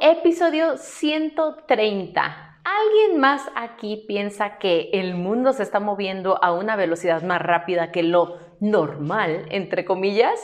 Episodio 130. ¿Alguien más aquí piensa que el mundo se está moviendo a una velocidad más rápida que lo normal, entre comillas?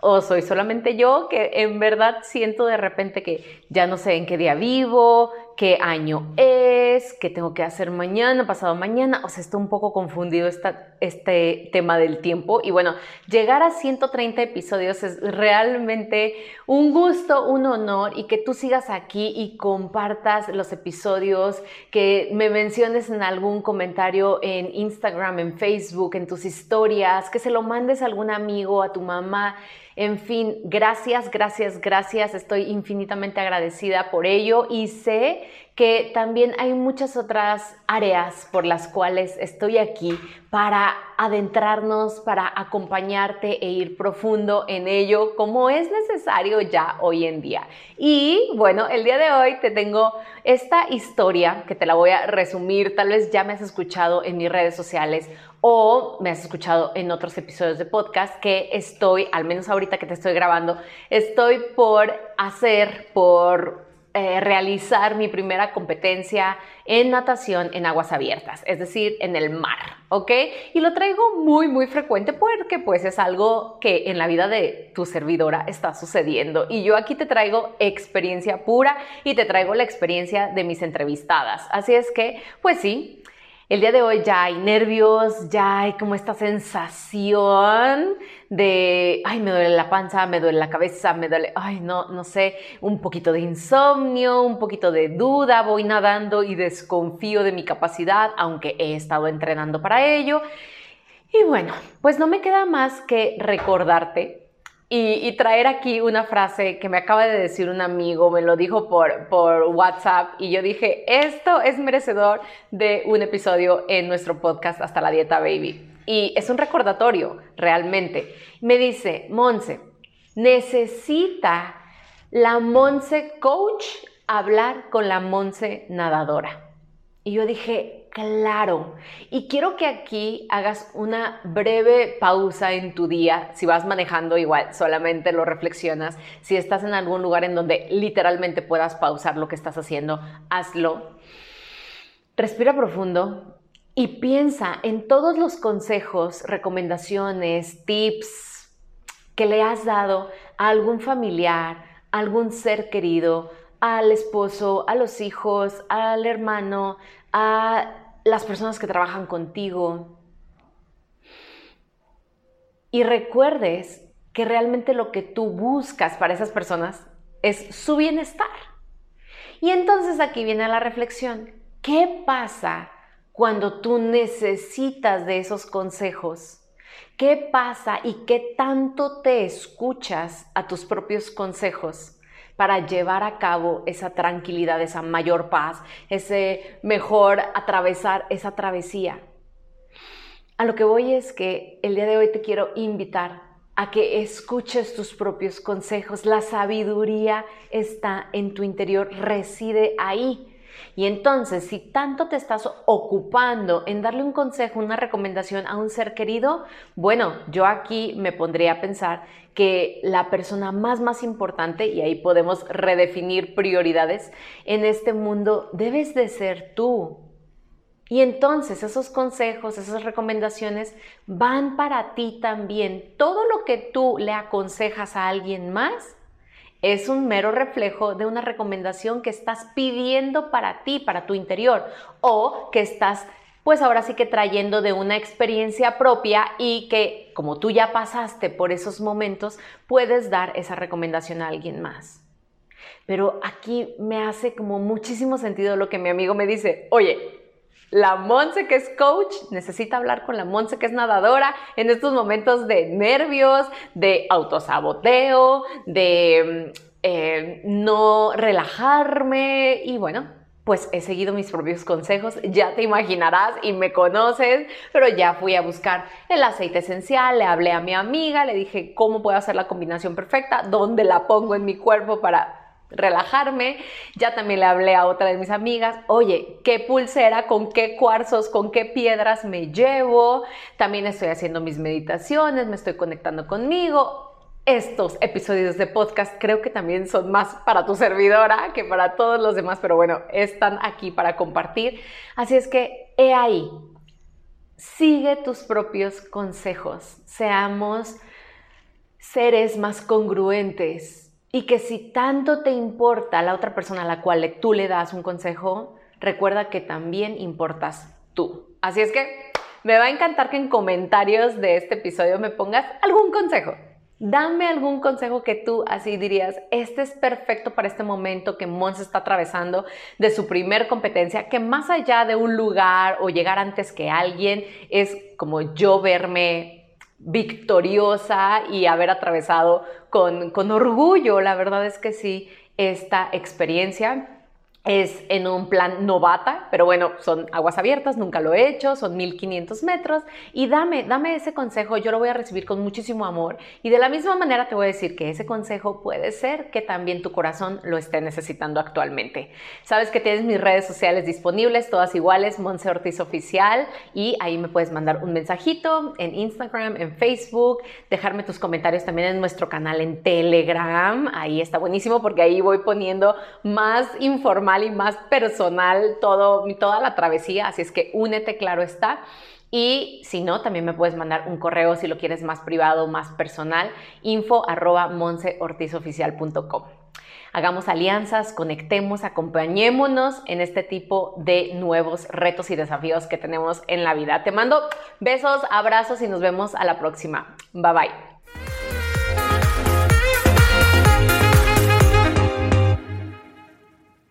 ¿O soy solamente yo que en verdad siento de repente que ya no sé en qué día vivo, qué año es, qué tengo que hacer mañana, pasado mañana. O sea, estoy un poco confundido este tema del tiempo. Y bueno, llegar a 130 episodios es realmente un gusto, un honor y que tú sigas aquí y compartas los episodios, que me menciones en algún comentario en Instagram, en Facebook, en tus historias, que se lo mandes a algún amigo, a tu mamá. En fin, gracias, gracias, gracias. Estoy infinitamente agradecida por ello y sé que también hay muchas otras áreas por las cuales estoy aquí para adentrarnos, para acompañarte e ir profundo en ello como es necesario ya hoy en día. Y bueno, el día de hoy te tengo esta historia que te la voy a resumir, tal vez ya me has escuchado en mis redes sociales o me has escuchado en otros episodios de podcast que estoy, al menos ahorita que te estoy grabando, estoy por hacer, por eh, realizar mi primera competencia en natación en aguas abiertas, es decir, en el mar, ¿ok? Y lo traigo muy, muy frecuente porque pues es algo que en la vida de tu servidora está sucediendo. Y yo aquí te traigo experiencia pura y te traigo la experiencia de mis entrevistadas. Así es que, pues sí, el día de hoy ya hay nervios, ya hay como esta sensación de, ay, me duele la panza, me duele la cabeza, me duele, ay, no, no sé, un poquito de insomnio, un poquito de duda, voy nadando y desconfío de mi capacidad, aunque he estado entrenando para ello. Y bueno, pues no me queda más que recordarte y, traer aquí una frase que me acaba de decir un amigo, me lo dijo por, por WhatsApp y yo dije, esto es merecedor de un episodio en nuestro podcast Hasta la Dieta Baby. Y es un recordatorio, realmente. Me dice, Monse, necesita la Monse Coach hablar con la Monse Nadadora. Y yo dije, claro. Y quiero que aquí hagas una breve pausa en tu día. Si vas manejando igual, solamente lo reflexionas. Si estás en algún lugar en donde literalmente puedas pausar lo que estás haciendo, hazlo. Respira profundo y piensa en todos los consejos, recomendaciones, tips que le has dado a algún familiar, a algún ser querido, al esposo, a los hijos, al hermano, a las personas que trabajan contigo. Y recuerdes que realmente lo que tú buscas para esas personas es su bienestar. Y entonces aquí viene la reflexión. ¿Qué pasa cuando tú necesitas de esos consejos? ¿Qué pasa y qué tanto te escuchas a tus propios consejos? Para llevar a cabo esa tranquilidad, esa mayor paz, ese mejor atravesar esa travesía. A lo que voy es que el día de hoy te quiero invitar a que escuches tus propios consejos. La sabiduría está en tu interior, reside ahí. Y entonces, si tanto te estás ocupando en darle un consejo, una recomendación a un ser querido, bueno, yo aquí me pondría a pensar que la persona más, más importante, y ahí podemos redefinir prioridades, en este mundo debes de ser tú. Y entonces esos consejos, esas recomendaciones van para ti también. Todo lo que tú le aconsejas a alguien más es un mero reflejo de una recomendación que estás pidiendo para ti, para tu interior, o que estás pues ahora sí que trayendo de una experiencia propia y que como tú ya pasaste por esos momentos, puedes dar esa recomendación a alguien más. Pero aquí me hace como muchísimo sentido lo que mi amigo me dice, oye, la Monse que es coach necesita hablar con la Monse que es nadadora en estos momentos de nervios, de autosaboteo, de eh, no relajarme. Y bueno, pues he seguido mis propios consejos, ya te imaginarás y me conoces, pero ya fui a buscar el aceite esencial, le hablé a mi amiga, le dije cómo puedo hacer la combinación perfecta, dónde la pongo en mi cuerpo para relajarme. Ya también le hablé a otra de mis amigas, oye, ¿qué pulsera, con qué cuarzos, con qué piedras me llevo? También estoy haciendo mis meditaciones, me estoy conectando conmigo. Estos episodios de podcast creo que también son más para tu servidora que para todos los demás, pero bueno, están aquí para compartir. Así es que he ahí, sigue tus propios consejos, seamos seres más congruentes, y que si tanto te importa la otra persona a la cual tú le das un consejo, recuerda que también importas tú. Así es que me va a encantar que en comentarios de este episodio me pongas algún consejo. Dame algún consejo que tú así dirías, este es perfecto para este momento que Mons está atravesando de su primer competencia, que más allá de un lugar o llegar antes que alguien, es como yo verme victoriosa y haber atravesado con, con orgullo, la verdad es que sí, esta experiencia es en un plan novata, pero bueno, son aguas abiertas, nunca lo he hecho, son 1500 metros. Y dame, dame ese consejo, yo lo voy a recibir con muchísimo amor. Y de la misma manera te voy a decir que ese consejo puede ser que también tu corazón lo esté necesitando actualmente. Sabes que tienes mis redes sociales disponibles, todas iguales, Monse Ortiz Oficial y ahí me puedes mandar un mensajito en Instagram, en Facebook, dejarme tus comentarios también en nuestro canal en Telegram, ahí está buenísimo porque ahí voy poniendo más información y más personal todo, toda la travesía, así es que únete, claro está. Y si no, también me puedes mandar un correo si lo quieres más privado, más personal, info arroba. Hagamos alianzas, conectemos, acompañémonos en este tipo de nuevos retos y desafíos que tenemos en la vida. Te mando besos, abrazos y nos vemos a la próxima. Bye bye.